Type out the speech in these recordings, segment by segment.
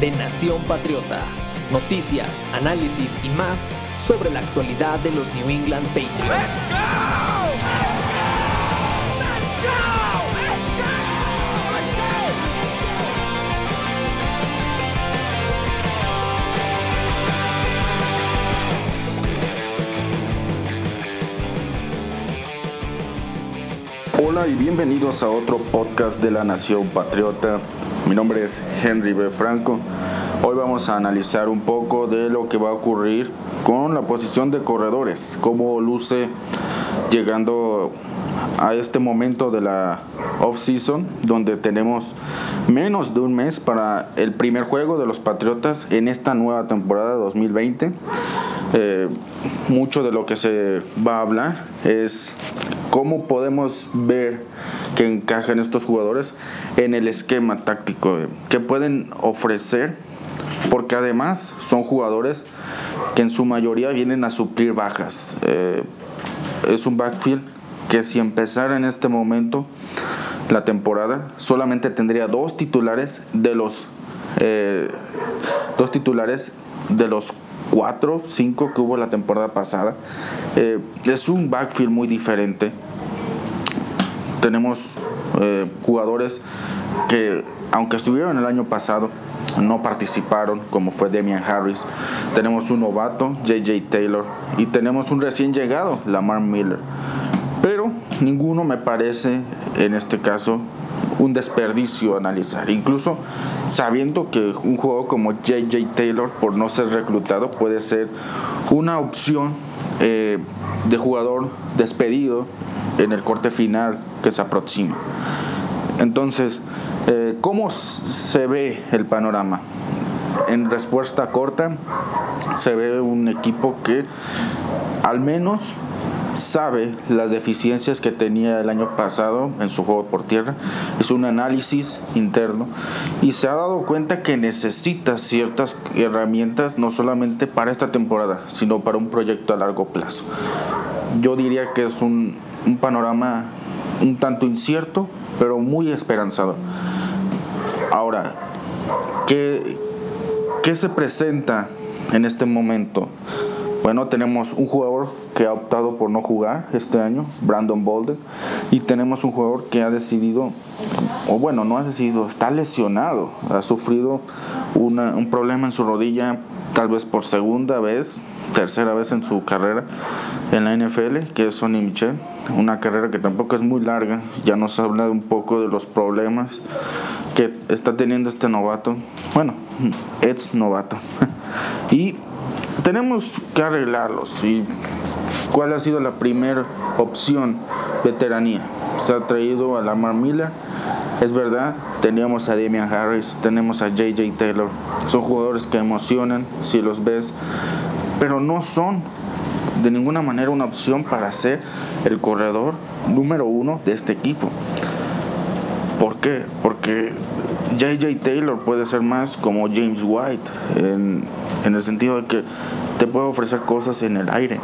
de Nación Patriota. Noticias, análisis y más sobre la actualidad de los New England Patriots. Hola y bienvenidos a otro podcast de la Nación Patriota. Mi nombre es Henry B. Franco. Hoy vamos a analizar un poco de lo que va a ocurrir con la posición de corredores, cómo luce llegando a este momento de la off-season, donde tenemos menos de un mes para el primer juego de los Patriotas en esta nueva temporada 2020. Eh, mucho de lo que se va a hablar es cómo podemos ver que encajan estos jugadores en el esquema táctico que pueden ofrecer porque además son jugadores que en su mayoría vienen a suplir bajas. Eh, es un backfield que si empezara en este momento la temporada solamente tendría dos titulares de los eh, dos titulares de los 4, 5 que hubo la temporada pasada. Eh, es un backfield muy diferente. Tenemos eh, jugadores que, aunque estuvieron el año pasado, no participaron, como fue Demian Harris. Tenemos un novato, JJ Taylor, y tenemos un recién llegado, Lamar Miller. Pero ninguno me parece, en este caso, un desperdicio analizar. Incluso sabiendo que un juego como JJ Taylor, por no ser reclutado, puede ser una opción eh, de jugador despedido en el corte final que se aproxima. Entonces, eh, ¿cómo se ve el panorama? En respuesta corta, se ve un equipo que al menos sabe las deficiencias que tenía el año pasado en su juego por tierra, es un análisis interno y se ha dado cuenta que necesita ciertas herramientas no solamente para esta temporada, sino para un proyecto a largo plazo. Yo diría que es un, un panorama un tanto incierto, pero muy esperanzador. Ahora, ¿qué, qué se presenta en este momento? Bueno, tenemos un jugador que ha optado por no jugar este año, Brandon Bolden, y tenemos un jugador que ha decidido, o bueno, no ha decidido, está lesionado, ha sufrido un problema en su rodilla, tal vez por segunda vez, tercera vez en su carrera en la NFL, que es Sonny Michel, una carrera que tampoco es muy larga, ya nos habla un poco de los problemas que está teniendo este novato, bueno, ex novato, y tenemos que arreglarlos. ¿Y cuál ha sido la primera opción? Veteranía. Se ha traído a Lamar Miller. Es verdad, teníamos a Damian Harris, tenemos a JJ Taylor. Son jugadores que emocionan si los ves, pero no son de ninguna manera una opción para ser el corredor número uno de este equipo. ¿Por qué? Porque JJ Taylor puede ser más como James White, en, el sentido de que te puede ofrecer cosas en el aire.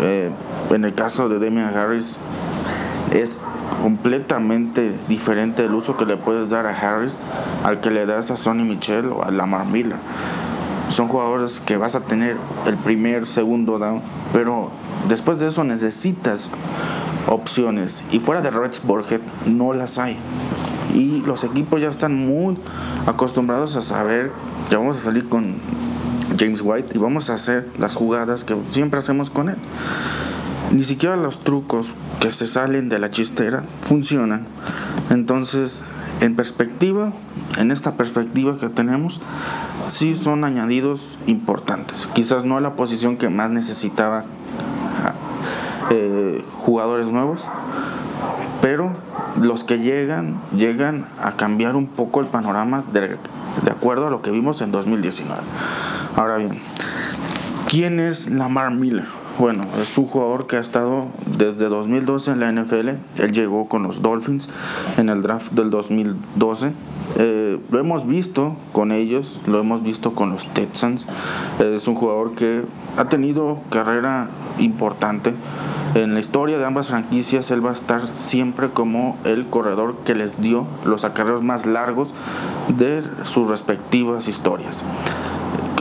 Eh, en el caso de Damian Harris, es completamente diferente el uso que le puedes dar a Harris al que le das a Sonny Michel o a Lamar Miller. Son jugadores que vas a tener el primer, segundo down, pero después de eso necesitas opciones y fuera de Rex Burkhead no las hay y los equipos ya están muy acostumbrados a saber que vamos a salir con James White y vamos a hacer las jugadas que siempre hacemos con él. Ni siquiera los trucos que se salen de la chistera funcionan. Entonces, en perspectiva, en esta perspectiva que tenemos, sí son añadidos importantes. Quizás no a la posición que más necesitaba eh, jugadores nuevos, pero los que llegan, llegan a cambiar un poco el panorama de, acuerdo a lo que vimos en 2019. Ahora bien, ¿quién es Lamar Miller? Bueno, es un jugador que ha estado desde 2012 en la NFL. Él llegó con los Dolphins en el draft del 2012. Eh, lo hemos visto con ellos, lo hemos visto con los Texans. Es un jugador que ha tenido carrera importante. En la historia de ambas franquicias, él va a estar siempre como el corredor que les dio los acarreos más largos de sus respectivas historias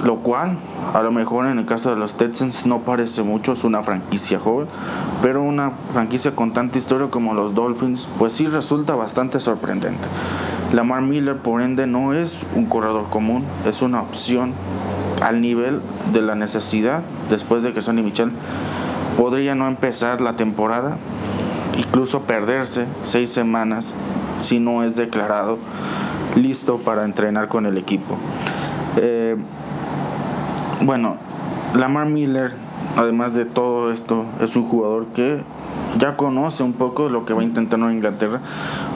lo cual a lo mejor en el caso de los Texans no parece mucho, es una franquicia joven, pero una franquicia con tanta historia como los Dolphins, pues sí resulta bastante sorprendente. Lamar Miller, por ende, no es un corredor común, es una opción al nivel de la necesidad después de que Sonny Michel podría no empezar la temporada, incluso perderse seis semanas si no es declarado listo para entrenar con el equipo. Eh, bueno, Lamar Miller, además de todo esto, es un jugador que ya conoce un poco lo que va a intentar en Inglaterra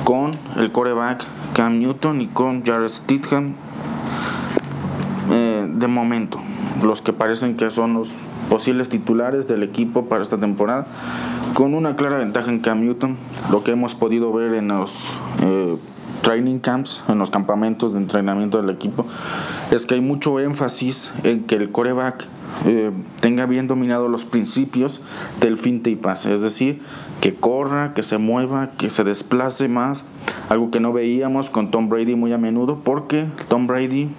con el coreback Cam Newton y con Jared Stidham. Eh, de momento los que parecen que son los posibles titulares del equipo para esta temporada con una clara ventaja en Cam Newton lo que hemos podido ver en los eh, training camps, en los campamentos de entrenamiento del equipo, es que hay mucho énfasis en que el coreback eh, tenga bien dominado los principios del finte y pase, es decir, que corra, que se mueva, que se desplace más, algo que no veíamos con Tom Brady muy a menudo, porque Tom Brady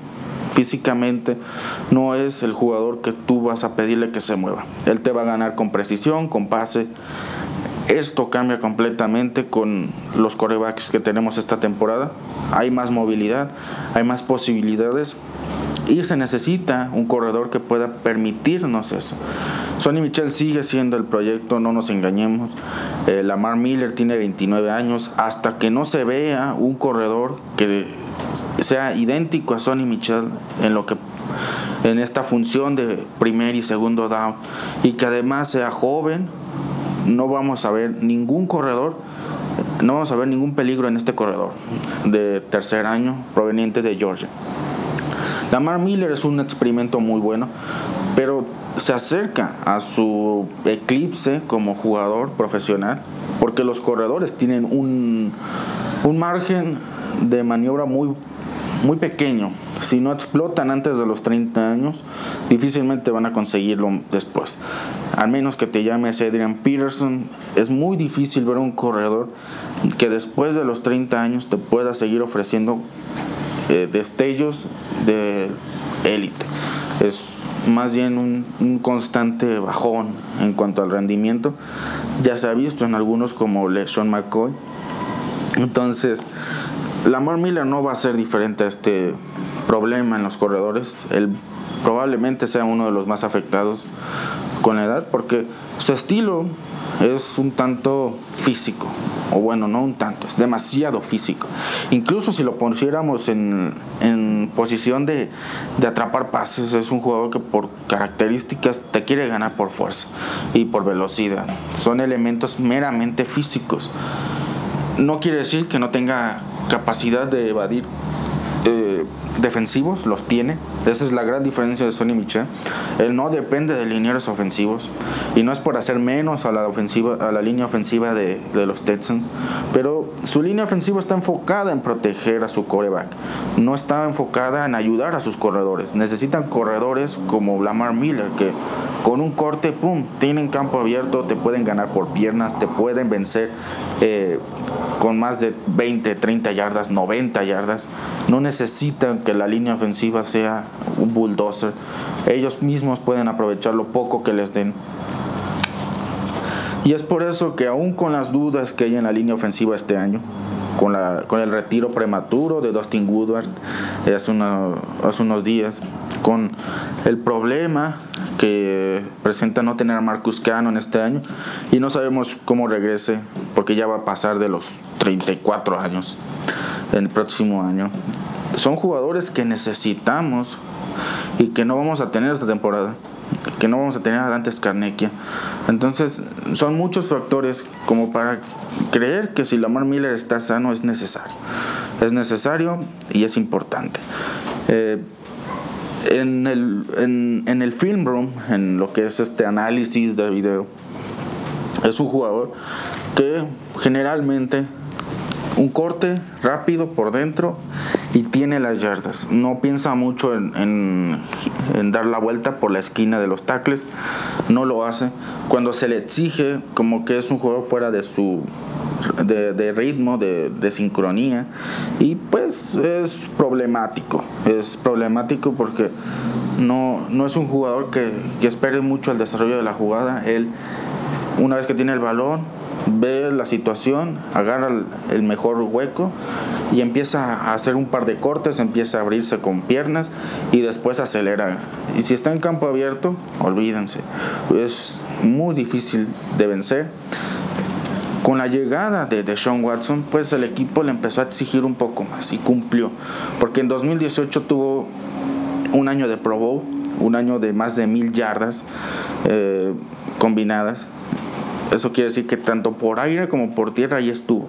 físicamente no es el jugador que tú vas a pedirle que se mueva. Él te va a ganar con precisión, con pase, esto cambia completamente con los corebacks que tenemos esta temporada. Hay más movilidad, hay más posibilidades y se necesita un corredor que pueda permitirnos eso. Sonny Michel sigue siendo el proyecto, no nos engañemos. Eh, Lamar Miller tiene 29 años. Hasta que no se vea un corredor que sea idéntico a Sonny Michel en lo que en esta función de primer y segundo down y que además sea joven no vamos a ver ningún corredor, no vamos a ver ningún peligro en este corredor de tercer año proveniente de Georgia. Lamar Miller es un experimento muy bueno, pero se acerca a su eclipse como jugador profesional porque los corredores tienen un, un margen de maniobra muy muy pequeño. Si no explotan antes de los 30 años, difícilmente van a conseguirlo después. Al menos que te llames Adrian Peterson, es muy difícil ver un corredor que después de los 30 años te pueda seguir ofreciendo eh, destellos de élite. Es más bien un, constante bajón en cuanto al rendimiento. Ya se ha visto en algunos como LeSean McCoy. Entonces, Lamar Miller no va a ser diferente a este problema en los corredores. Él probablemente sea uno de los más afectados con la edad porque su estilo es un tanto físico, o bueno, no un tanto, es demasiado físico. Incluso si lo pusiéramos en, en posición de, de, atrapar pases, es un jugador que por características te quiere ganar por fuerza y por velocidad. Son elementos meramente físicos. No quiere decir que no tenga capacidad de evadir eh, defensivos, los tiene. Esa es la gran diferencia de Sonny Michel. Él no depende de linieros ofensivos y no es por hacer menos a la ofensiva, a la línea ofensiva de, de los Texans, pero su línea ofensiva está enfocada en proteger a su coreback, no está enfocada en ayudar a sus corredores. Necesitan corredores como Lamar Miller que con un corte, pum, tienen campo abierto, te pueden ganar por piernas, te pueden vencer eh, con más de 20, 30 yardas, 90 yardas. No necesitan que la línea ofensiva sea un bulldozer. Ellos mismos pueden aprovechar lo poco que les den. Y es por eso que aún con las dudas que hay en la línea ofensiva este año, con, la, con el retiro prematuro de Dustin Woodward hace, hace unos días, con el problema que presenta no tener a Marcus Cannon este año y no sabemos cómo regrese porque ya va a pasar de los 34 años el próximo año. Son jugadores que necesitamos y que no vamos a tener esta temporada, que no vamos a tener a Dante Scarnecchia. Entonces, son muchos factores como para creer que si Lamar Miller está sano es necesario. Es necesario y es importante. Eh, En el, en, en el film room, en lo que es este análisis de video, es un jugador que generalmente un corte rápido por dentro y tiene las yardas. No piensa mucho en, dar la vuelta por la esquina de los tackles, no lo hace. Cuando se le exige, como que es un jugador fuera de su de, ritmo, de, sincronía, y pues es problemático. Es problemático porque no, no es un jugador que, que espere mucho el desarrollo de la jugada. Él, una vez que tiene el balón, ve la situación, agarra el mejor hueco y empieza a hacer un par de cortes, empieza a abrirse con piernas y después acelera. Y si está en campo abierto, olvídense, es muy difícil de vencer. Con la llegada de, de Sean Watson, pues el equipo le empezó a exigir un poco más y cumplió, porque en 2018 tuvo un año de Pro Bowl, un año de más de mil yardas eh, combinadas eso quiere decir que tanto por aire como por tierra ahí estuvo.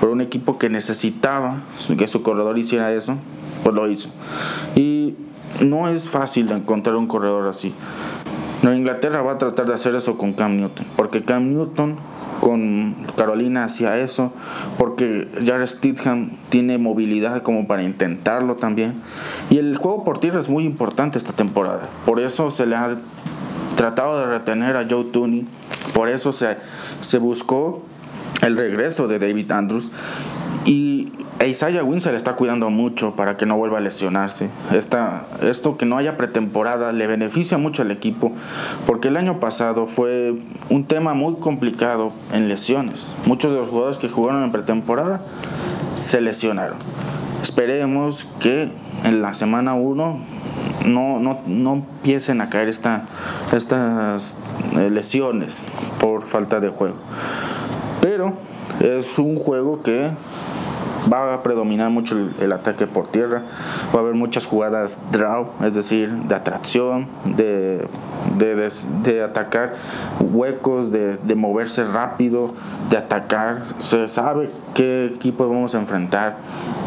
Por un equipo que necesitaba que su corredor hiciera eso, pues lo hizo. Y no es fácil encontrar un corredor así. Nueva Inglaterra va a tratar de hacer eso con Cam Newton, porque Cam Newton con Carolina hacía eso, porque Jared Stidham tiene movilidad como para intentarlo también. Y el juego por tierra es muy importante esta temporada, por eso se le ha tratado de retener a Joe Tooney, por eso se, se buscó el regreso de David Andrews y Isaiah Wynn se le está cuidando mucho para que no vuelva a lesionarse. Esta, esto que no haya pretemporada le beneficia mucho al equipo porque el año pasado fue un tema muy complicado en lesiones. Muchos de los jugadores que jugaron en pretemporada se lesionaron. Esperemos que en la semana 1 no, no, no empiecen a caer esta, estas eh, lesiones por falta de juego. Pero es un juego que va a predominar mucho el, ataque por tierra, va a haber muchas jugadas draw, es decir, de atracción, de, de, atacar huecos, de, de, moverse rápido, de atacar, se sabe qué equipo vamos a enfrentar,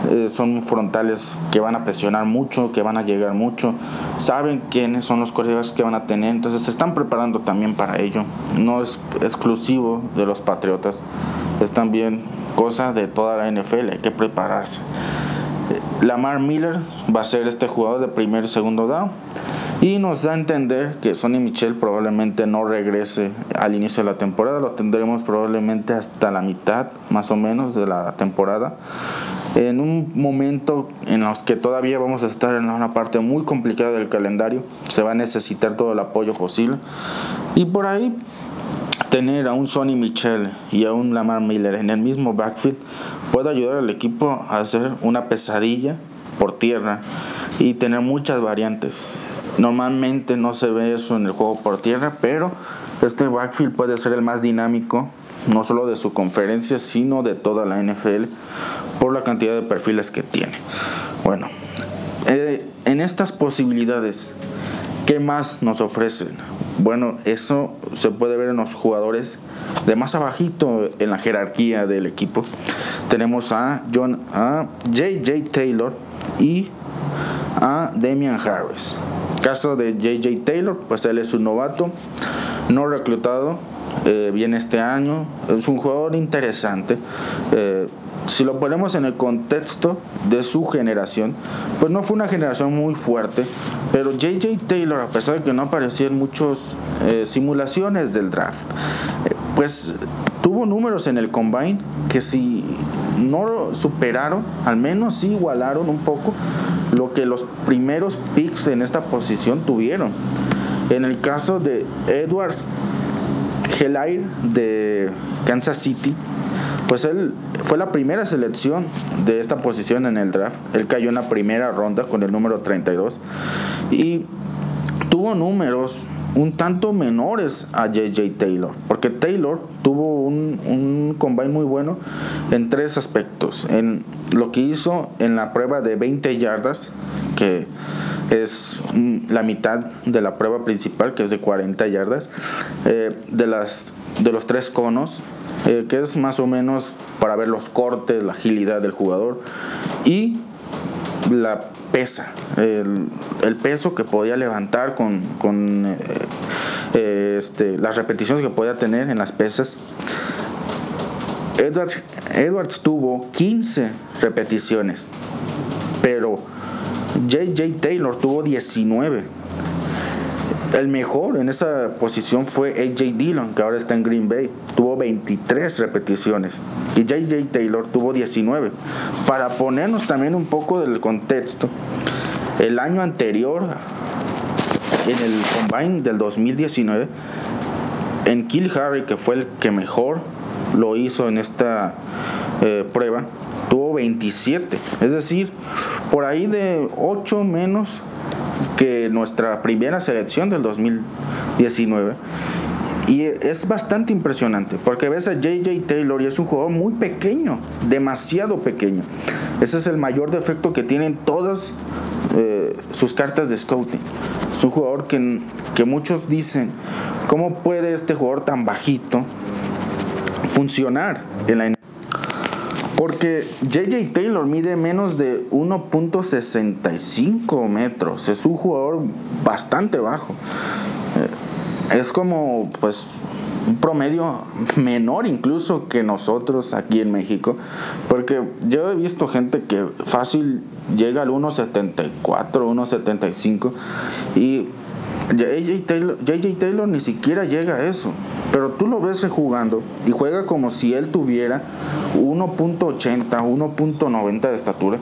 eh, son frontales que van a presionar mucho, que van a llegar mucho, saben quiénes son los corredores que van a tener, entonces se están preparando también para ello, no es exclusivo de los Patriotas, también cosa de toda la NFL, hay que prepararse. Lamar Miller va a ser este jugador de primer y segundo down y nos da a entender que Sonny Michel probablemente no regrese al inicio de la temporada, lo tendremos probablemente hasta la mitad más o menos de la temporada. En un momento en los que todavía vamos a estar en una parte muy complicada del calendario, se va a necesitar todo el apoyo posible. Y por ahí tener a un Sonny Michel y a un Lamar Miller en el mismo backfield puede ayudar al equipo a hacer una pesadilla por tierra y tener muchas variantes. Normalmente no se ve eso en el juego por tierra, pero este backfield puede ser el más dinámico, no solo de su conferencia, sino de toda la NFL, por la cantidad de perfiles que tiene. Bueno, eh, en estas posibilidades, ¿qué más nos ofrecen? Bueno, eso se puede ver en los jugadores de más abajito en la jerarquía del equipo. Tenemos a John, a JJ Taylor y a Damian Harris. Caso de JJ Taylor, pues él es un novato, no reclutado, eh, viene este año, es un jugador interesante. Eh, si lo ponemos en el contexto de su generación, pues no fue una generación muy fuerte, pero JJ Taylor, a pesar de que no aparecía en muchas eh, simulaciones del draft, eh, pues tuvo números en el combine que si no superaron, al menos sí igualaron un poco lo que los primeros picks en esta posición tuvieron. En el caso de Edwards Helair de Kansas City, pues él fue la primera selección de esta posición en el draft. Él cayó en la primera ronda con el número 32 y tuvo números un tanto menores a JJ Taylor, porque Taylor tuvo un, un, combine muy bueno en tres aspectos. En lo que hizo en la prueba de 20 yardas, que es la mitad de la prueba principal, que es de 40 yardas, eh, de, las, de los tres conos, eh, que es más o menos para ver los cortes, la agilidad del jugador, y la pesa, el, peso que podía levantar con, eh, eh, este, las repeticiones que podía tener en las pesas. Edwards, Edwards tuvo 15 repeticiones, pero JJ Taylor tuvo 19. El mejor en esa posición fue AJ Dillon, que ahora está en Green Bay. Tuvo 23 repeticiones. Y JJ Taylor tuvo 19. Para ponernos también un poco del contexto, el año anterior, en el Combine del 2019, en Kill Harry, que fue el que mejor lo hizo en esta eh, prueba, tuvo 27. Es decir, por ahí de 8 menos que nuestra primera selección del 2019. Y es bastante impresionante porque ves a JJ Taylor y es un jugador muy pequeño, demasiado pequeño. Ese es el mayor defecto que tienen todas eh, sus cartas de scouting. Es un jugador que, que muchos dicen, ¿cómo puede este jugador tan bajito funcionar en la porque JJ Taylor mide menos de 1.65 metros. Es un jugador bastante bajo. Eh, es como, pues, un promedio menor incluso que nosotros aquí en México. Porque yo he visto gente que fácil llega al 1.74, 1.75 y JJ Taylor, Taylor ni siquiera llega a eso. Pero tú lo ves jugando y juega como si él tuviera 1.80, 1.90 de estatura.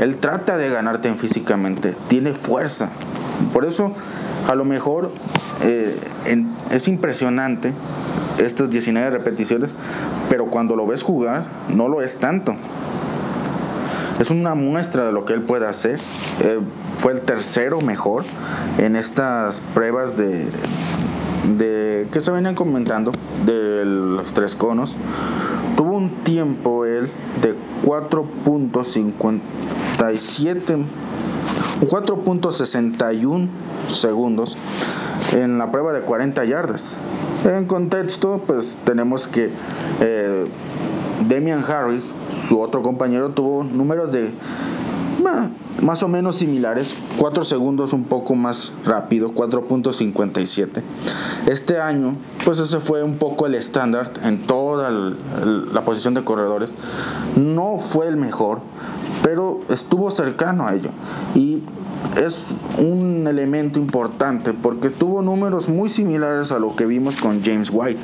Él trata de ganarte en físicamente, tiene fuerza. Por eso, a lo mejor eh, es impresionante estas 19 repeticiones, pero cuando lo ves jugar, no lo es tanto es una muestra de lo que él puede hacer. Eh, fue el tercero mejor en estas pruebas de, de que se venían comentando de los tres conos. Tuvo un tiempo él de 4.57 4.61 segundos en la prueba de 40 yardas. En contexto, pues tenemos que eh, Demian Harris, su otro compañero, tuvo números de más o menos similares, 4 segundos un poco más rápido, 4.57. Este año, pues ese fue un poco el estándar en toda la posición de corredores. No fue el mejor, pero estuvo cercano a ello. Y es un elemento importante porque tuvo números muy similares a lo que vimos con James White.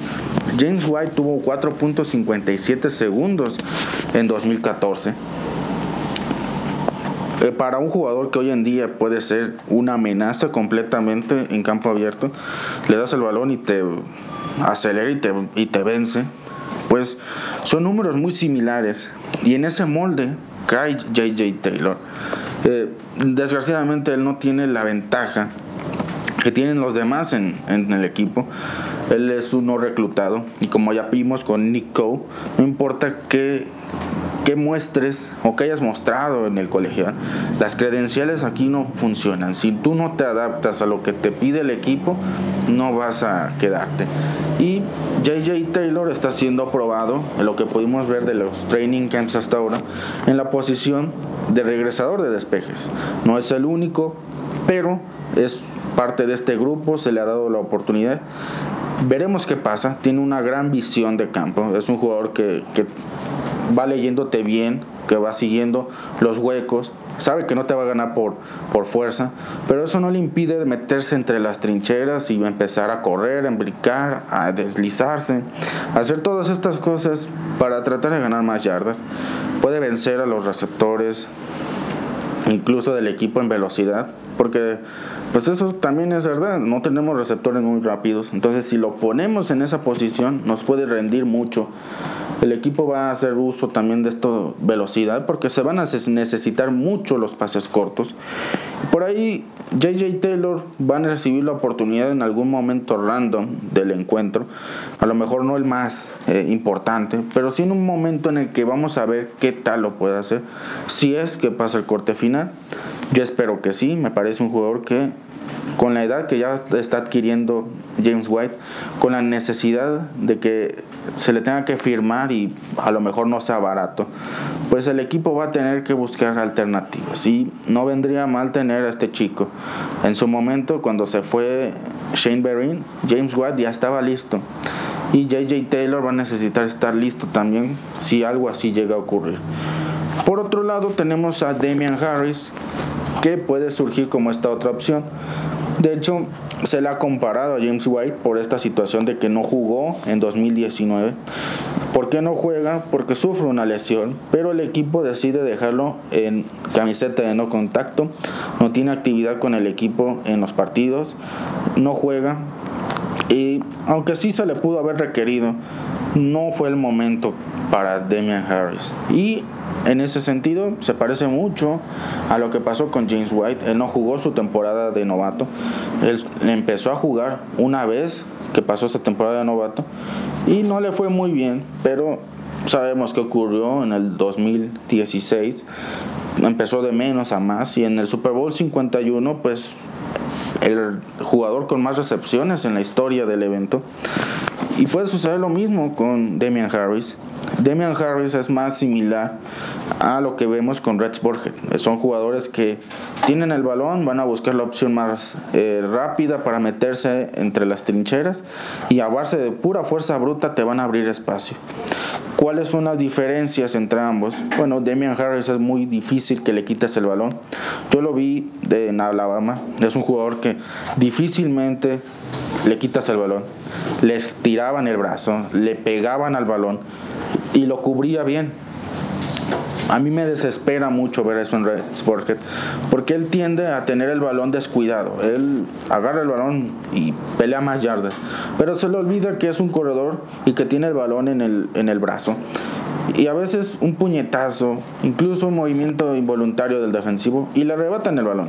James White tuvo 4.57 segundos en 2014. Eh, para un jugador que hoy en día puede ser una amenaza completamente en campo abierto, le das el balón y te acelera y te, y te vence, pues son números muy similares. Y en ese molde cae JJ Taylor. Eh, desgraciadamente él no tiene la ventaja que tienen los demás en, el equipo. Él es uno reclutado y como ya vimos con Nick Coe, no importa qué, muestres o que hayas mostrado en el colegial, las credenciales aquí no funcionan. Si tú no te adaptas a lo que te pide el equipo, no vas a quedarte. Y JJ Taylor está siendo probado en lo que pudimos ver de los training camps hasta ahora en la posición de regresador de despejes. No es el único, pero es parte de este grupo, se le ha dado la oportunidad. Veremos qué pasa, tiene una gran visión de campo, es un jugador que, que va leyéndote bien, que va siguiendo los huecos, sabe que no te va a ganar por, por fuerza, pero eso no le impide meterse entre las trincheras y empezar a correr, a embricar, a deslizarse, hacer todas estas cosas para tratar de ganar más yardas. Puede vencer a los receptores, incluso del equipo en velocidad, porque pues eso también es verdad, no tenemos receptores muy rápidos, entonces si lo ponemos en esa posición nos puede rendir mucho. El equipo va a hacer uso también de esta velocidad porque se van a necesitar mucho los pases cortos. Por ahí JJ Taylor van a recibir la oportunidad en algún momento random del encuentro, a lo mejor no el más eh, importante, pero sí en un momento en el que vamos a ver qué tal lo puede hacer, si es que pasa el corte final. Yo espero que sí, me parece un jugador que con la edad que ya está adquiriendo James White, con la necesidad de que se le tenga que firmar y a lo mejor no sea barato, pues el equipo va a tener que buscar alternativas y no vendría mal tener a este chico. En su momento, cuando se fue Shane Berrin, James White ya estaba listo y JJ Taylor va a necesitar estar listo también si algo así llega a ocurrir. Por otro lado tenemos a Damian Harris que puede surgir como esta otra opción. De hecho, se le ha comparado a James White por esta situación de que no jugó en 2019. ¿Por qué no juega? Porque sufre una lesión, pero el equipo decide dejarlo en camiseta de no contacto, no tiene actividad con el equipo en los partidos, no juega y aunque sí se le pudo haber requerido, no fue el momento para Damian Harris. Y en ese sentido se parece mucho a lo que pasó con James White. Él no jugó su temporada de novato. Él empezó a jugar una vez que pasó esa temporada de novato y no le fue muy bien, pero sabemos que ocurrió en el 2016. Empezó de menos a más y en el Super Bowl 51 pues el jugador con más recepciones en la historia del evento. Y puede suceder lo mismo con Damian Harris. Damian Harris es más similar a lo que vemos con Red Borget. Son jugadores que tienen el balón, van a buscar la opción más eh, rápida para meterse entre las trincheras y a base de pura fuerza bruta te van a abrir espacio. ¿Cuáles son las diferencias entre ambos? Bueno, Damian Harris es muy difícil que le quites el balón. Yo lo vi en Alabama. Es un jugador que difícilmente le quitas el balón. Les tiraban el brazo, le pegaban al balón y lo cubría bien. A mí me desespera mucho ver eso en Red Sporthead, porque él tiende a tener el balón descuidado. Él agarra el balón y pelea más yardas, pero se le olvida que es un corredor y que tiene el balón en el, en el brazo. Y a veces un puñetazo, incluso un movimiento involuntario del defensivo, y le arrebatan el balón.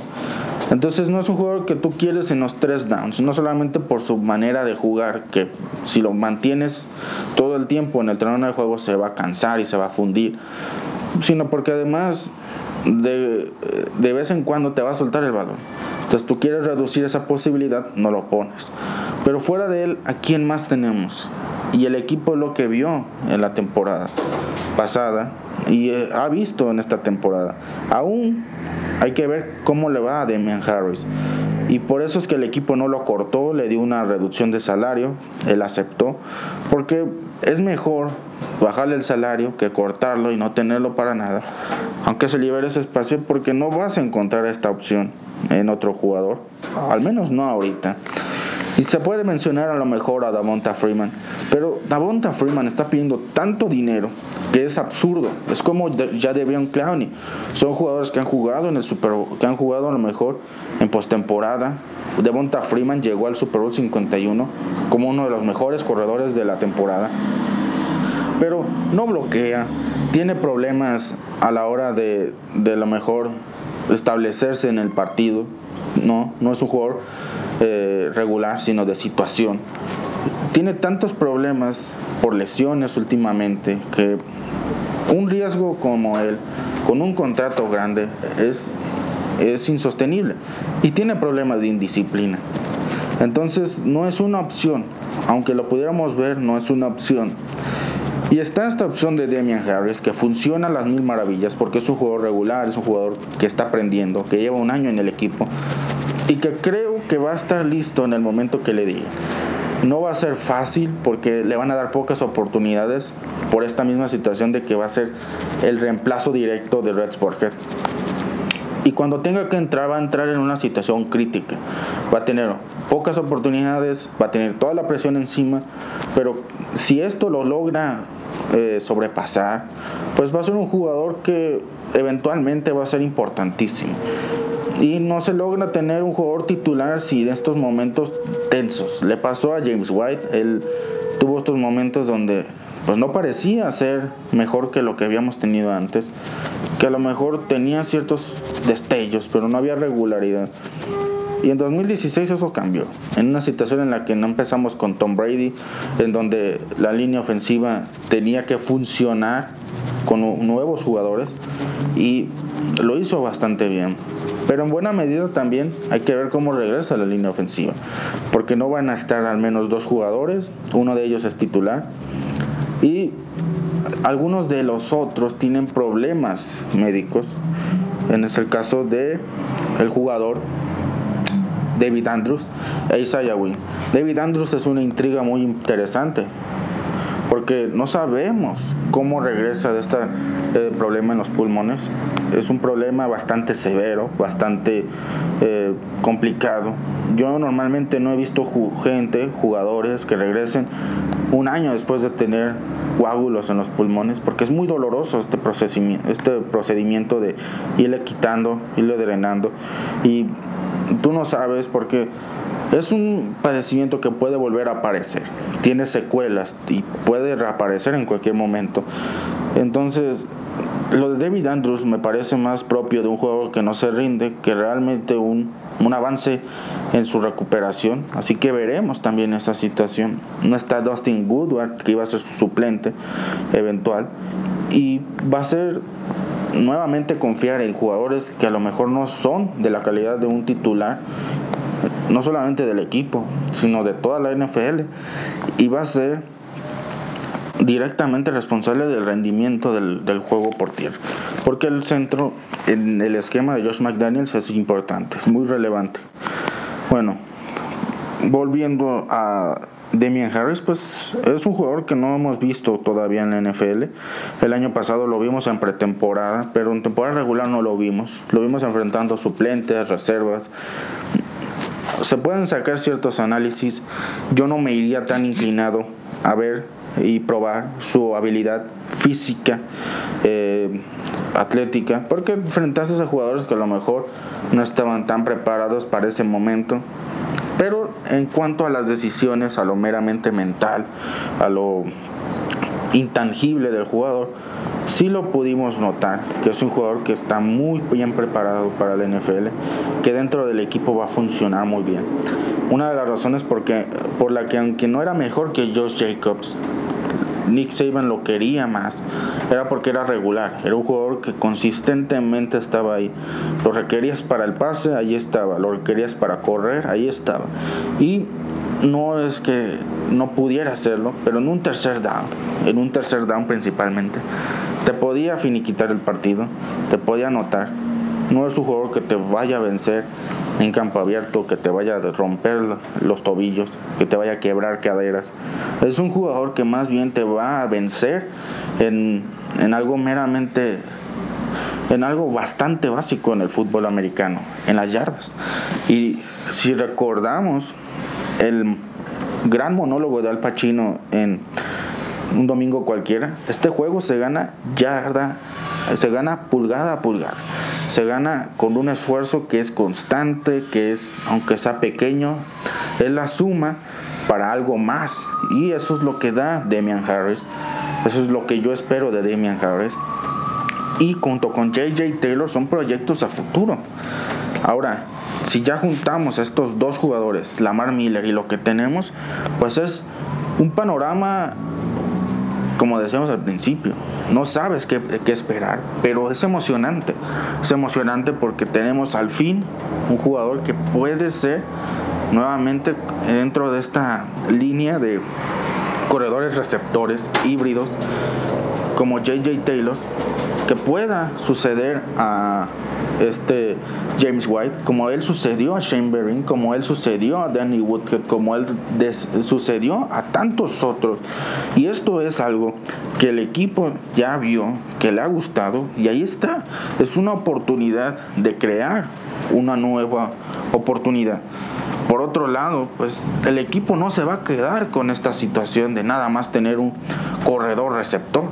Entonces no es un jugador que tú quieres en los tres downs, no solamente por su manera de jugar, que si lo mantienes todo el tiempo en el terreno de juego se va a cansar y se va a fundir, sino porque además de, de vez en cuando te va a soltar el balón. Entonces tú quieres reducir esa posibilidad, no lo pones. Pero fuera de él, ¿a quién más tenemos? Y el equipo lo que vio en la temporada pasada y eh, ha visto en esta temporada. Aún hay que ver cómo le va a Damian Harris. Y por eso es que el equipo no lo cortó, le dio una reducción de salario, él aceptó, porque es mejor bajarle el salario que cortarlo y no tenerlo para nada, aunque se libere ese espacio porque no vas a encontrar esta opción en otro jugador, al menos no ahorita. Y se puede mencionar a lo mejor a Davonta Freeman, pero Davonta Freeman está pidiendo tanto dinero que es absurdo. Es como ya Devion Clowney. Son jugadores que han jugado en el Super que han jugado a lo mejor en postemporada. Devonta Freeman llegó al Super Bowl 51 como uno de los mejores corredores de la temporada pero no bloquea, tiene problemas a la hora de, de lo mejor establecerse en el partido, no, no es un jugador eh, regular, sino de situación. Tiene tantos problemas por lesiones últimamente que un riesgo como él, con un contrato grande, es, es insostenible y tiene problemas de indisciplina. Entonces no es una opción, aunque lo pudiéramos ver, no es una opción. Y está esta opción de Damian Harris que funciona a las mil maravillas porque es un jugador regular, es un jugador que está aprendiendo, que lleva un año en el equipo y que creo que va a estar listo en el momento que le diga. No va a ser fácil porque le van a dar pocas oportunidades por esta misma situación de que va a ser el reemplazo directo de Red Sporthead. Y cuando tenga que entrar, va a entrar en una situación crítica. Va a tener pocas oportunidades, va a tener toda la presión encima, pero si esto lo logra eh, sobrepasar, pues va a ser un jugador que eventualmente va a ser importantísimo. Y no se logra tener un jugador titular si en estos momentos tensos. Le pasó a James White, él tuvo estos momentos donde pues no parecía ser mejor que lo que habíamos tenido antes, que a lo mejor tenía ciertos destellos, pero no había regularidad. Y en 2016 eso cambió. En una situación en la que no empezamos con Tom Brady, en donde la línea ofensiva tenía que funcionar con nuevos jugadores y lo hizo bastante bien. Pero en buena medida también hay que ver cómo regresa la línea ofensiva. Porque no van a estar al menos dos jugadores, uno de ellos es titular. Y algunos de los otros tienen problemas médicos. En el caso de el jugador David Andrews e Isaiah Wynn. David Andrews es una intriga muy interesante porque no sabemos cómo regresa de este eh, problema en los pulmones. Es un problema bastante severo, bastante eh, complicado. Yo normalmente no he visto gente, jugadores que regresen un año después de tener coágulos en los pulmones, porque es muy doloroso este procedimiento, este procedimiento de irle quitando, irle drenando. Y tú no sabes porque es un padecimiento que puede volver a aparecer, tiene secuelas y puede reaparecer en cualquier momento. Entonces, lo de David Andrews me parece más propio de un jugador que no se rinde que realmente un, un avance en su recuperación. Así que veremos también esa situación. No está Dustin Woodward, que iba a ser su suplente eventual. Y va a ser nuevamente confiar en jugadores que a lo mejor no son de la calidad de un titular no solamente del equipo, sino de toda la NFL, y va a ser directamente responsable del rendimiento del, juego por tierra. Porque el centro en el esquema de Josh McDaniels es importante, es muy relevante. Bueno, volviendo a Demian Harris, pues es un jugador que no hemos visto todavía en la NFL. El año pasado lo vimos en pretemporada, pero en temporada regular no lo vimos. Lo vimos enfrentando suplentes, reservas se pueden sacar ciertos análisis. Yo no me iría tan inclinado a ver y probar su habilidad física, eh, atlética, porque enfrentaste a jugadores que a lo mejor no estaban tan preparados para ese momento. Pero en cuanto a las decisiones, a lo meramente mental, a lo intangible del jugador, sí lo pudimos notar, que es un jugador que está muy bien preparado para la NFL, que dentro del equipo va a funcionar muy bien. Una de las razones porque, por la que aunque no era mejor que Josh Jacobs, Nick Saban lo quería más, era porque era regular, era un jugador que consistentemente estaba ahí. Lo requerías para el pase, ahí estaba, lo requerías para correr, ahí estaba. Y no es que no pudiera hacerlo, pero en un tercer down, en un tercer down principalmente, te podía finiquitar el partido, te podía anotar. No es un jugador que te vaya a vencer en campo abierto, que te vaya a romper los tobillos, que te vaya a quebrar caderas. Es un jugador que más bien te va a vencer en, en algo meramente en algo bastante básico en el fútbol americano, en las yardas. Y si recordamos el gran monólogo de Al Pacino en un domingo cualquiera, este juego se gana yarda, se gana pulgada a pulgada, se gana con un esfuerzo que es constante, que es, aunque sea pequeño, es la suma para algo más. Y eso es lo que da Damian Harris, eso es lo que yo espero de Damian Harris. Y junto con JJ Taylor son proyectos a futuro. Ahora, si ya juntamos a estos dos jugadores, Lamar Miller y lo que tenemos, pues es un panorama, como decíamos al principio, no sabes qué, esperar, pero es emocionante. Es emocionante porque tenemos al fin un jugador que puede ser nuevamente dentro de esta línea de corredores receptores híbridos como JJ Taylor, que pueda suceder a este James White, como él sucedió a Shane Berrin, como él sucedió a Danny Woodhead, como él sucedió a tantos otros. Y esto es algo que el equipo ya vio, que le ha gustado, y ahí está. Es una oportunidad de crear una nueva oportunidad. Por otro lado, pues el equipo no se va a quedar con esta situación de nada más tener un corredor receptor.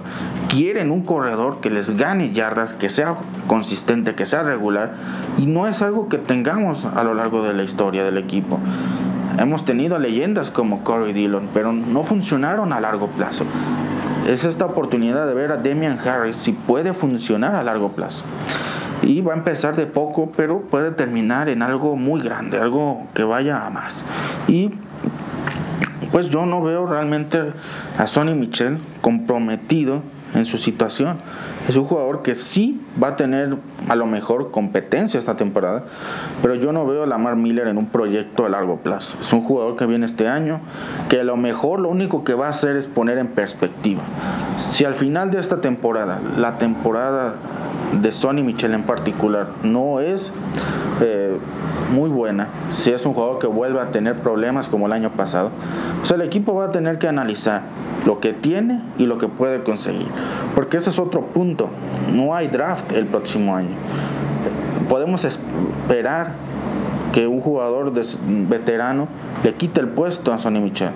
Quieren un corredor que les gane yardas, que sea consistente, que sea regular. Y no es algo que tengamos a lo largo de la historia del equipo. Hemos tenido leyendas como Corey Dillon, pero no funcionaron a largo plazo. Es esta oportunidad de ver a Damian Harris si puede funcionar a largo plazo y va a empezar de poco, pero puede terminar en algo muy grande, algo que vaya a más. Y pues yo no veo realmente a Sonny Michel comprometido en su situación. Es un jugador que sí va a tener a lo mejor competencia esta temporada, pero yo no veo a Lamar Miller en un proyecto a largo plazo. Es un jugador que viene este año, que a lo mejor lo único que va a hacer es poner en perspectiva. Si al final de esta temporada, la temporada de Sonny Michel en particular, no es eh, muy buena, si es un jugador que vuelve a tener problemas como el año pasado, pues el equipo va a tener que analizar lo que tiene y lo que puede conseguir. Porque ese es otro punto. No hay draft el próximo año. Podemos esperar que un jugador veterano le quite el puesto a Sonny Michel.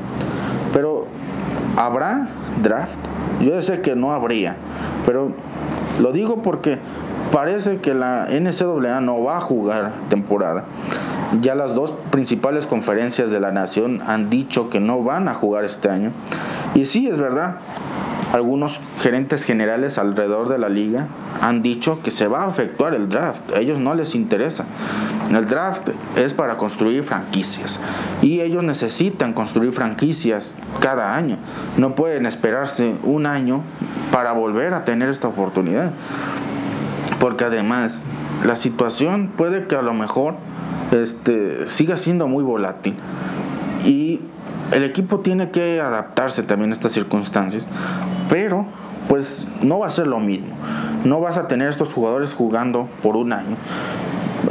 Pero ¿habrá draft? Yo sé que no habría. Pero lo digo porque parece que la NCAA no va a jugar temporada. Ya las dos principales conferencias de la nación han dicho que no van a jugar este año. Y sí, es verdad. Algunos gerentes generales alrededor de la liga han dicho que se va a efectuar el draft. A ellos no les interesa. El draft es para construir franquicias y ellos necesitan construir franquicias cada año. No pueden esperarse un año para volver a tener esta oportunidad. Porque además la situación puede que a lo mejor este, siga siendo muy volátil. Y el equipo tiene que adaptarse también a estas circunstancias. Pero pues no va a ser lo mismo. No vas a tener estos jugadores jugando por un año.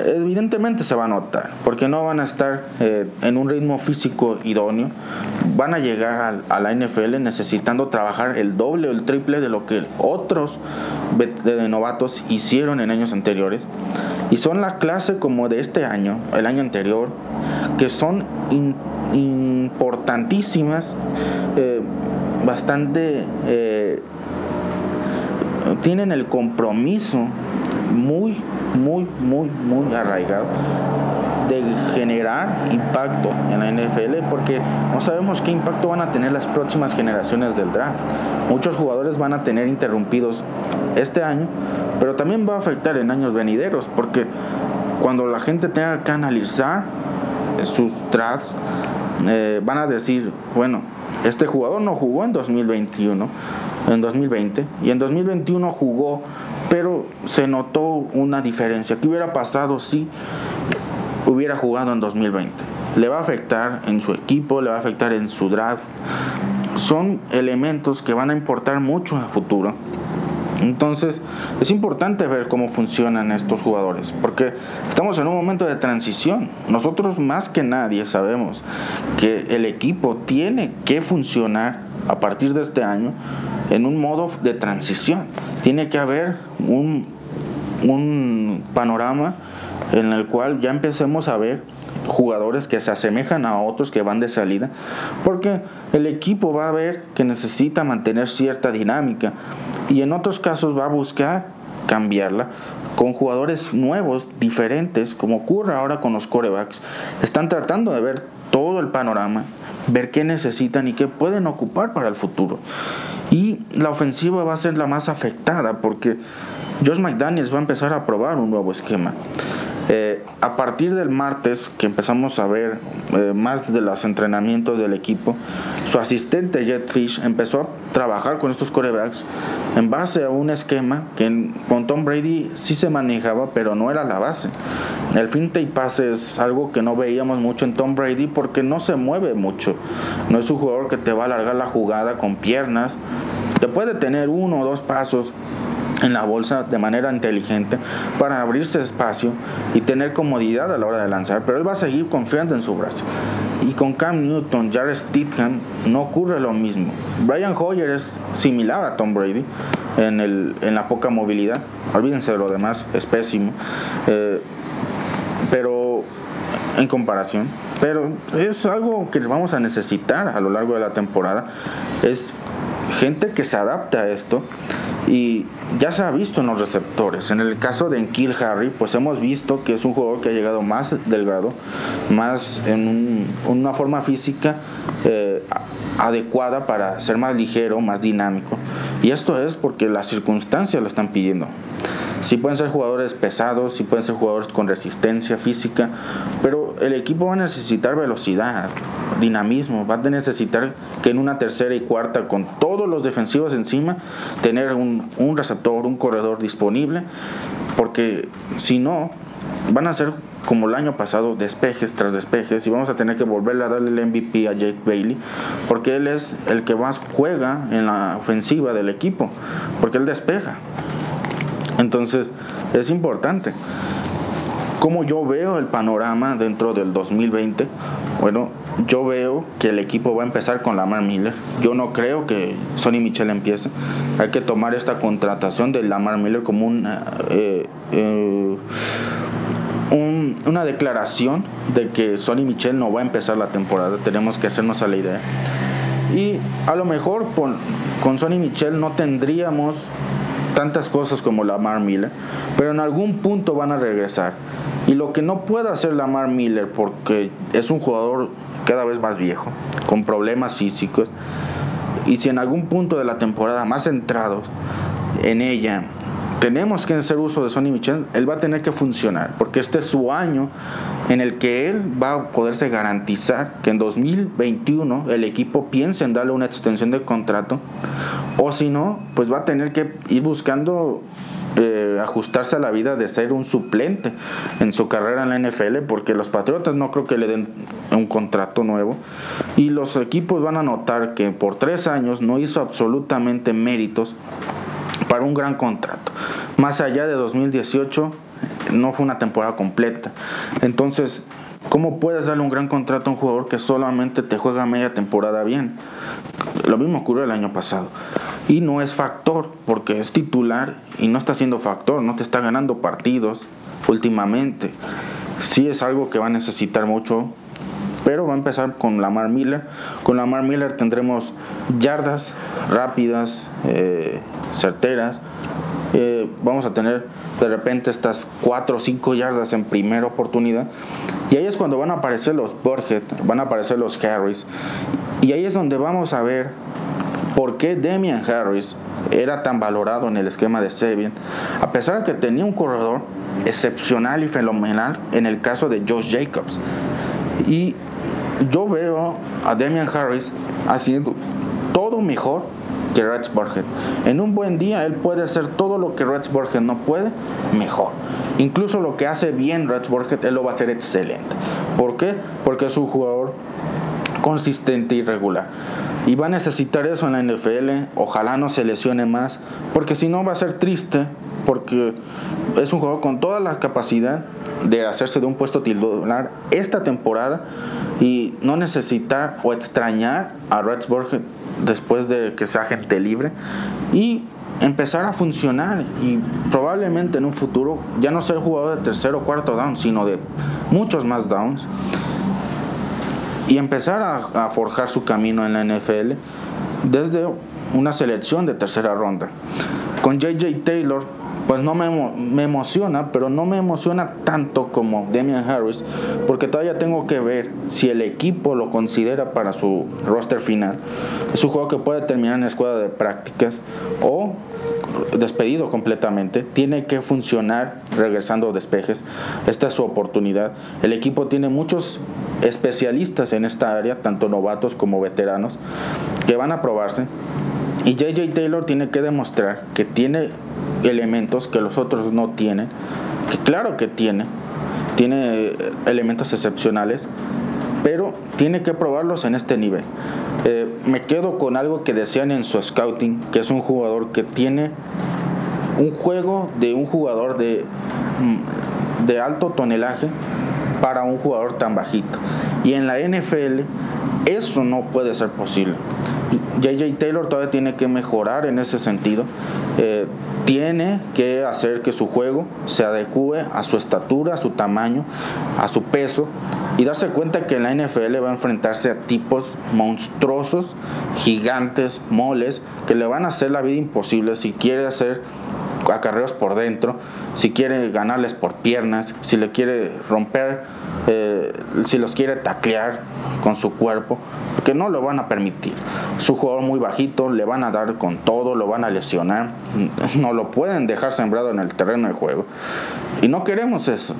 Evidentemente se va a notar, porque no van a estar eh, en un ritmo físico idóneo, van a llegar a, la NFL necesitando trabajar el doble o el triple de lo que otros de novatos hicieron en años anteriores, y son la clase como de este año, el año anterior, que son importantísimas, eh, bastante... Eh, tienen el compromiso muy, muy, muy, muy arraigado de generar impacto en la NFL porque no sabemos qué impacto van a tener las próximas generaciones del draft. Muchos jugadores van a tener interrumpidos este año, pero también va a afectar en años venideros porque cuando la gente tenga que analizar sus drafts, eh, van a decir, bueno, este jugador no jugó en 2021, en 2020, y en 2021 jugó pero se notó una diferencia. ¿Qué hubiera pasado si hubiera jugado en 2020? Le va a afectar en su equipo, le va a afectar en su draft. Son elementos que van a importar mucho en el futuro. Entonces es importante ver cómo funcionan estos jugadores, porque estamos en un momento de transición. Nosotros más que nadie sabemos que el equipo tiene que funcionar a partir de este año en un modo de transición. Tiene que haber un, un panorama en el cual ya empecemos a ver jugadores que se asemejan a otros que van de salida, porque el equipo va a ver que necesita mantener cierta dinámica y en otros casos va a buscar cambiarla con jugadores nuevos, diferentes, como ocurre ahora con los corebacks. Están tratando de ver todo el panorama, ver qué necesitan y qué pueden ocupar para el futuro. Y la ofensiva va a ser la más afectada porque Josh McDaniels va a empezar a probar un nuevo esquema. Eh, a partir del martes que empezamos a ver eh, más de los entrenamientos del equipo, su asistente Jet Fish empezó a trabajar con estos corebacks en base a un esquema que con Tom Brady sí se manejaba, pero no era la base. El finte y pase es algo que no veíamos mucho en Tom Brady porque no se mueve mucho. No es un jugador que te va a alargar la jugada con piernas. Te puede tener uno o dos pasos en la bolsa de manera inteligente para abrirse espacio y tener comodidad a la hora de lanzar, pero él va a seguir confiando en su brazo. Y con Cam Newton, Jared Stidham no ocurre lo mismo. Brian Hoyer es similar a Tom Brady en, el, en la poca movilidad, olvídense de lo demás, es pésimo, eh, pero en comparación, pero es algo que vamos a necesitar a lo largo de la temporada, es gente que se adapta a esto y ya se ha visto en los receptores. En el caso de Enkil Harry, pues hemos visto que es un jugador que ha llegado más delgado, más en una forma física eh, adecuada para ser más ligero, más dinámico. Y esto es porque las circunstancias lo están pidiendo. Sí pueden ser jugadores pesados, sí pueden ser jugadores con resistencia física, pero el equipo va a necesitar velocidad, dinamismo, va a necesitar que en una tercera y cuarta con los defensivos encima, tener un, un receptor, un corredor disponible, porque si no, van a ser como el año pasado, despejes tras despejes, y vamos a tener que volverle a darle el MVP a Jake Bailey, porque él es el que más juega en la ofensiva del equipo, porque él despeja. Entonces, es importante. Como yo veo el panorama dentro del 2020, bueno, yo veo que el equipo va a empezar con Lamar Miller. Yo no creo que Sonny Michel empiece. Hay que tomar esta contratación de Lamar Miller como un, eh, eh, una declaración de que Sonny Michel no va a empezar la temporada. Tenemos que hacernos a la idea. Y a lo mejor con Sonny Michel no tendríamos tantas cosas como Lamar Miller, pero en algún punto van a regresar. Y lo que no puede hacer Lamar Miller, porque es un jugador cada vez más viejo, con problemas físicos, y si en algún punto de la temporada más centrados en ella tenemos que hacer uso de Sonny Michel, él va a tener que funcionar, porque este es su año en el que él va a poderse garantizar que en 2021 el equipo piense en darle una extensión de contrato, o si no, pues va a tener que ir buscando eh, ajustarse a la vida de ser un suplente en su carrera en la NFL, porque los Patriotas no creo que le den un contrato nuevo. Y los equipos van a notar que por tres años no hizo absolutamente méritos para un gran contrato. Más allá de 2018, no fue una temporada completa. Entonces, ¿cómo puedes darle un gran contrato a un jugador que solamente te juega media temporada bien? Lo mismo ocurrió el año pasado. Y no es factor, porque es titular y no está siendo factor, no te está ganando partidos últimamente. Sí es algo que va a necesitar mucho pero va a empezar con Lamar Miller. Con Lamar Miller tendremos yardas rápidas, eh, certeras. Eh, vamos a tener de repente estas 4 o 5 yardas en primera oportunidad. Y ahí es cuando van a aparecer los Burhead, van a aparecer los Harris. Y ahí es donde vamos a ver por qué Demian Harris era tan valorado en el esquema de Sebian, a pesar de que tenía un corredor excepcional y fenomenal en el caso de Josh Jacobs. Y yo veo a Damian Harris haciendo todo mejor que Reds En un buen día él puede hacer todo lo que Reds no puede, mejor. Incluso lo que hace bien Reds él lo va a hacer excelente. ¿Por qué? Porque es un jugador consistente y regular. Y va a necesitar eso en la NFL. Ojalá no se lesione más, porque si no va a ser triste, porque es un jugador con toda la capacidad de hacerse de un puesto titular esta temporada y no necesitar o extrañar a Redsburg después de que sea gente libre y empezar a funcionar y probablemente en un futuro ya no ser jugador de tercero o cuarto down, sino de muchos más downs y empezar a, forjar su camino en la NFL desde una selección de tercera ronda. Con JJ Taylor pues no me, me, emociona, pero no me emociona tanto como Damian Harris, porque todavía tengo que ver si el equipo lo considera para su roster final. Es un juego que puede terminar en la escuela de prácticas o despedido completamente. Tiene que funcionar regresando despejes. Esta es su oportunidad. El equipo tiene muchos especialistas en esta área, tanto novatos como veteranos, que van a probarse. Y JJ Taylor tiene que demostrar que tiene elementos que los otros no tienen, que claro que tiene, tiene eh, elementos excepcionales, pero tiene que probarlos en este nivel. Eh, me quedo con algo que decían en su scouting, que es un jugador que tiene un juego de un jugador de, mm, de alto tonelaje para un jugador tan bajito. Y en la NFL eso no puede ser posible. JJ Taylor todavía tiene que mejorar en ese sentido. Eh, tiene que hacer que su juego se adecue a su estatura, a su tamaño, a su peso y darse cuenta que en la NFL va a enfrentarse a tipos monstruosos, gigantes, moles, que le van a hacer la vida imposible si quiere hacer acarreos por dentro, si quiere ganarles por piernas, si le quiere romper, eh, si los quiere taclear con su cuerpo, porque no lo van a permitir. Su jugador muy bajito, le van a dar con todo, lo van a lesionar, no lo pueden dejar sembrado en el terreno de juego. Y no queremos eso.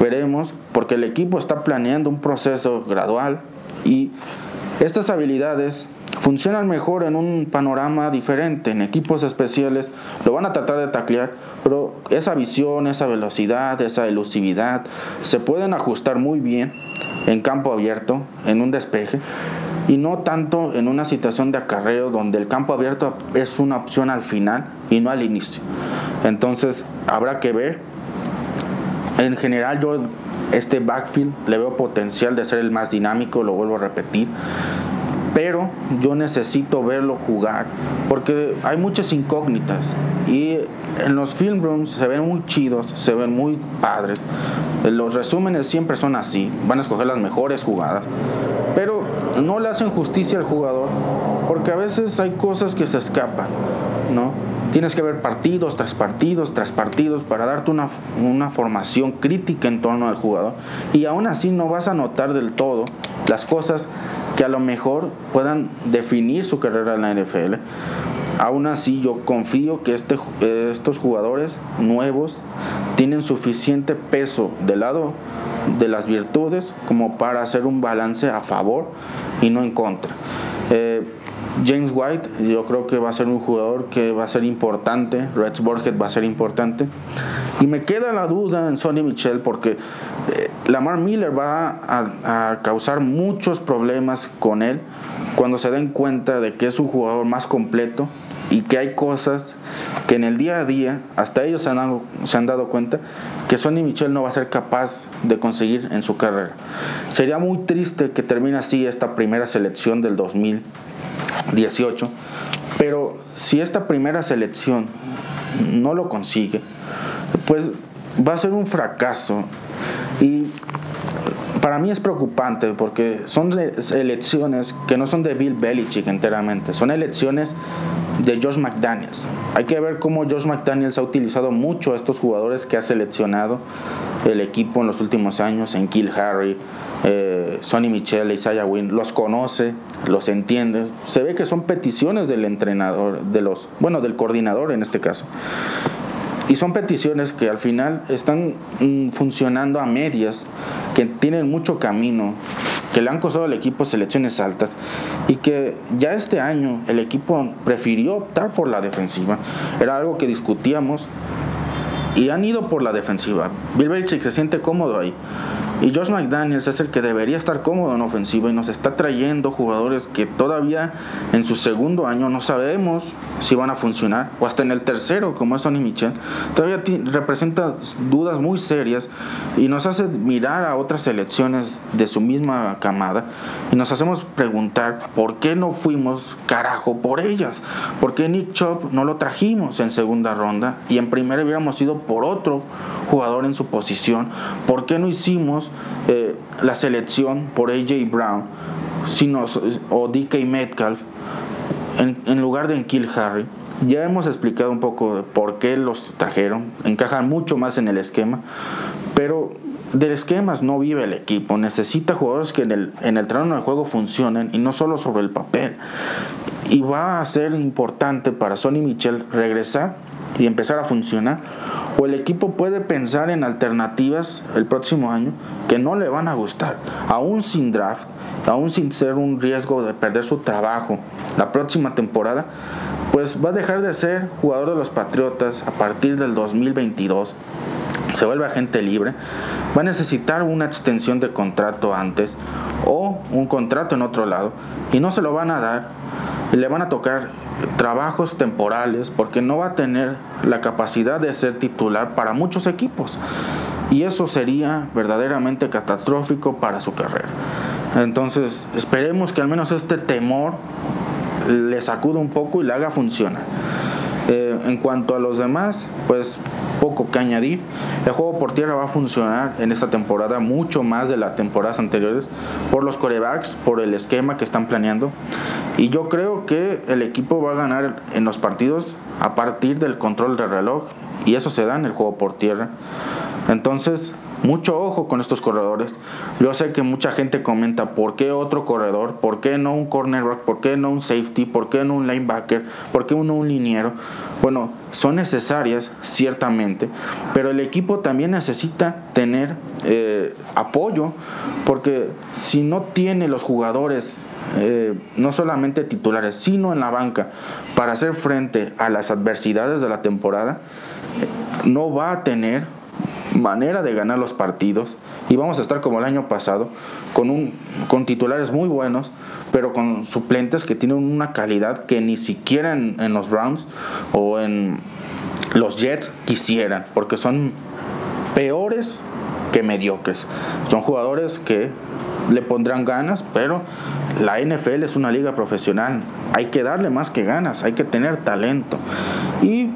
Veremos, porque el equipo está planeando un proceso gradual y estas habilidades funcionan mejor en un panorama diferente, en equipos especiales, lo van a tratar de taclear, pero esa visión, esa velocidad, esa elusividad se pueden ajustar muy bien en campo abierto, en un despeje, y no tanto en una situación de acarreo donde el campo abierto es una opción al final y no al inicio. Entonces habrá que ver. En general yo este backfield le veo potencial de ser el más dinámico, lo vuelvo a repetir pero yo necesito verlo jugar porque hay muchas incógnitas y en los film rooms se ven muy chidos, se ven muy padres. Los resúmenes siempre son así, van a escoger las mejores jugadas, pero no le hacen justicia al jugador porque a veces hay cosas que se escapan, ¿no? Tienes que ver partidos tras partidos tras partidos para darte una, una formación crítica en torno al jugador y aún así no vas a notar del todo las cosas que a lo mejor puedan definir su carrera en la NFL. Aún así yo confío que este, estos jugadores nuevos tienen suficiente peso del lado de las virtudes como para hacer un balance a favor y no en contra. Eh, James White, yo creo que va a ser un jugador que va a ser importante. Reds Borget va a ser importante. Y me queda la duda en Sonny Michel porque eh, Lamar Miller va a, a, causar muchos problemas con él cuando se den cuenta de que es un jugador más completo y que hay cosas que en el día a día, hasta ellos se han, dado, cuenta, que Sonny Michel no va a ser capaz de conseguir en su carrera. Sería muy triste que termine así esta primera selección del 2018, pero si esta primera selección no lo consigue, pues va a ser un fracaso. Y para mí es preocupante porque son elecciones que no son de Bill Belichick enteramente, son elecciones de Josh McDaniels. Hay que ver cómo Josh McDaniels ha utilizado mucho a estos jugadores que ha seleccionado el equipo en los últimos años, en Kill Harry, eh, Sonny Michel, Isaiah Wynn, los conoce, los entiende. Se ve que son peticiones del entrenador, de los, bueno, del coordinador en este caso. Y son peticiones que al final están mm, funcionando a medias, que tienen mucho camino, que le han costado al equipo selecciones altas y que ya este año el equipo prefirió optar por la defensiva. Era algo que discutíamos y han ido por la defensiva. Bill Belichick se siente cómodo ahí. Y Josh McDaniels es el que debería estar cómodo en ofensiva y nos está trayendo jugadores que todavía en su segundo año no sabemos si van a funcionar, o hasta en el tercero, como es Tony Michel, todavía representa dudas muy serias y nos hace mirar a otras selecciones de su misma camada y nos hacemos preguntar por qué no fuimos carajo por ellas, por qué Nick Chop no lo trajimos en segunda ronda y en primera hubiéramos ido por otro jugador en su posición, por qué no hicimos eh, la selección por AJ Brown sino, o DK Metcalf en, lugar de en Kill Harry. Ya hemos explicado un poco por qué los trajeron, encajan mucho más en el esquema, pero del esquemas no vive el equipo, necesita jugadores que en el, en el terreno de juego funcionen y no solo sobre el papel. Y va a ser importante para Sonny Michel regresar y empezar a funcionar o el equipo puede pensar en alternativas el próximo año que no le van a gustar, aún sin draft, aún sin ser un riesgo de perder su trabajo la próxima temporada, pues va a dejar de ser jugador de los Patriotas a partir del 2022. Se vuelve agente libre, va a necesitar una extensión de contrato antes o un contrato en otro lado y no se lo van a dar y le van a tocar trabajos temporales porque no va a tener la capacidad de ser titular para muchos equipos. Y eso sería verdaderamente catastrófico para su carrera. Entonces, esperemos que al menos este temor le sacude un poco y le haga funcionar. Eh, en cuanto a los demás, pues poco que añadir. El juego por tierra va a funcionar en esta temporada mucho más de las temporadas anteriores por los corebacks, por el esquema que están planeando. Y yo creo que el equipo va a ganar en los partidos a partir del control del reloj. Y eso se da en el juego por tierra. Entonces, mucho ojo con estos corredores. Yo sé que mucha gente comenta por qué otro corredor, por qué no un cornerback, por qué no un safety, por qué no un linebacker, por qué no un liniero. Bueno, son necesarias ciertamente, pero el equipo también necesita tener eh, apoyo, porque si no tiene los jugadores, eh, no solamente titulares, sino en la banca, para hacer frente a las adversidades de la temporada, no va a tener manera de ganar los partidos. Y vamos a estar como el año pasado con un con titulares muy buenos pero con suplentes que tienen una calidad que ni siquiera en, en los Browns o en los Jets quisieran porque son peores que mediocres. Son jugadores que le pondrán ganas pero la NFL es una liga profesional. Hay que darle más que ganas hay que tener talento. Y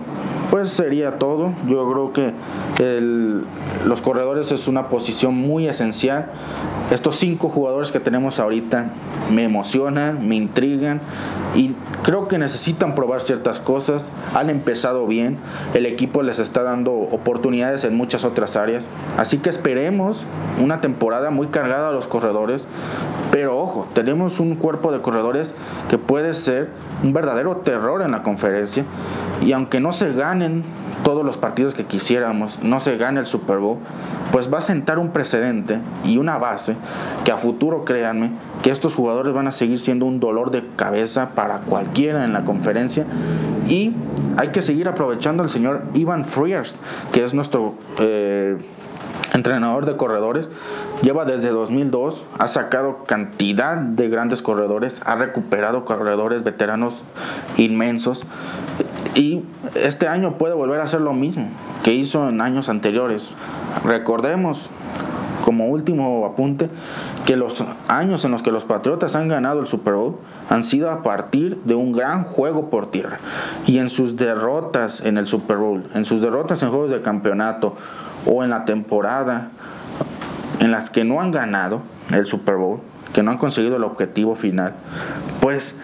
pues sería todo. Yo creo que los corredores es una posición muy esencial. Estos cinco jugadores que tenemos ahorita me emocionan, me intrigan y creo que necesitan probar ciertas cosas. Han empezado bien, el equipo les está dando oportunidades en muchas otras áreas. Así que esperemos una temporada muy cargada a los corredores. Pero ojo, tenemos un cuerpo de corredores que puede ser un verdadero terror en la conferencia. Y aunque no se todos los partidos que quisiéramos, no se gane el Super Bowl, pues va a sentar un precedente y una base que a futuro, créanme, que estos jugadores van a seguir siendo un dolor de cabeza para cualquiera en la conferencia. Y hay que seguir aprovechando al señor Ivan Frears, que es nuestro eh, entrenador de corredores. Lleva desde 2002, ha sacado cantidad de grandes corredores, ha recuperado corredores veteranos inmensos y este año puede volver a hacer lo mismo que hizo en años anteriores. Recordemos, como último apunte, que los años en los que los Patriotas han ganado el Super Bowl han sido a partir de un gran juego por tierra. Y en sus derrotas en el Super Bowl, en sus derrotas en juegos de campeonato o en la temporada en las que no han ganado el Super Bowl, que no han conseguido el objetivo final, pues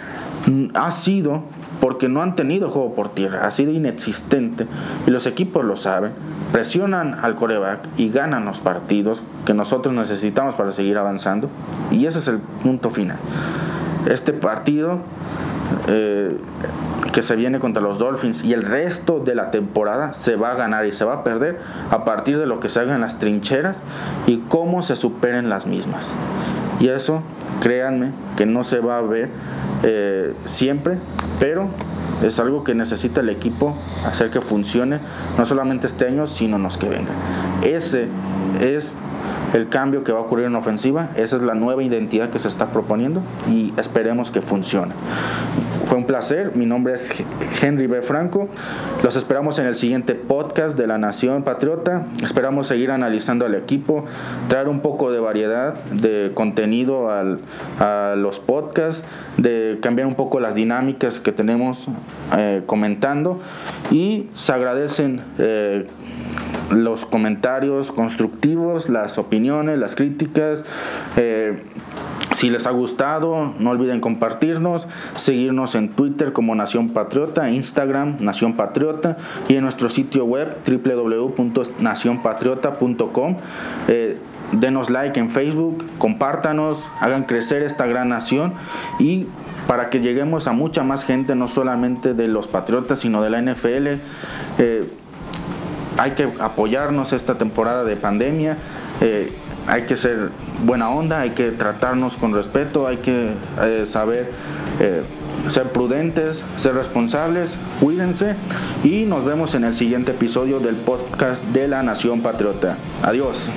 mm, ha sido porque no han tenido juego por tierra, ha sido inexistente y los equipos lo saben, presionan al coreback y ganan los partidos que nosotros necesitamos para seguir avanzando y ese es el punto final. Este partido eh, que se viene contra los Dolphins y el resto de la temporada se va a ganar y se va a perder a partir de lo que se haga en las trincheras y cómo se superen las mismas. Y eso, créanme, que no se va a ver eh, siempre, pero es algo que necesita el equipo hacer que funcione, no solamente este año, sino los que vengan. Ese es el cambio que va a ocurrir en ofensiva, esa es la nueva identidad que se está proponiendo y esperemos que funcione. Fue un placer, mi nombre es Henry B. Franco, los esperamos en el siguiente podcast de La Nación Patriota, esperamos seguir analizando al equipo, traer un poco de variedad de contenido a los podcasts, de cambiar un poco las dinámicas que tenemos eh, comentando y se agradecen eh, los comentarios constructivos, las las críticas. Eh, si les ha gustado, no olviden compartirnos, seguirnos en Twitter como Nación Patriota, Instagram Nación Patriota y en nuestro sitio web www.nacionpatriota.com. Eh, denos like en Facebook, compártanos, hagan crecer esta gran nación y para que lleguemos a mucha más gente, no solamente de los Patriotas, sino de la NFL. Eh, hay que apoyarnos esta temporada de pandemia, eh, hay que ser buena onda, hay que tratarnos con respeto, hay que eh, saber eh, ser prudentes, ser responsables, cuídense y nos vemos en el siguiente episodio del podcast de la Nación Patriota. Adiós.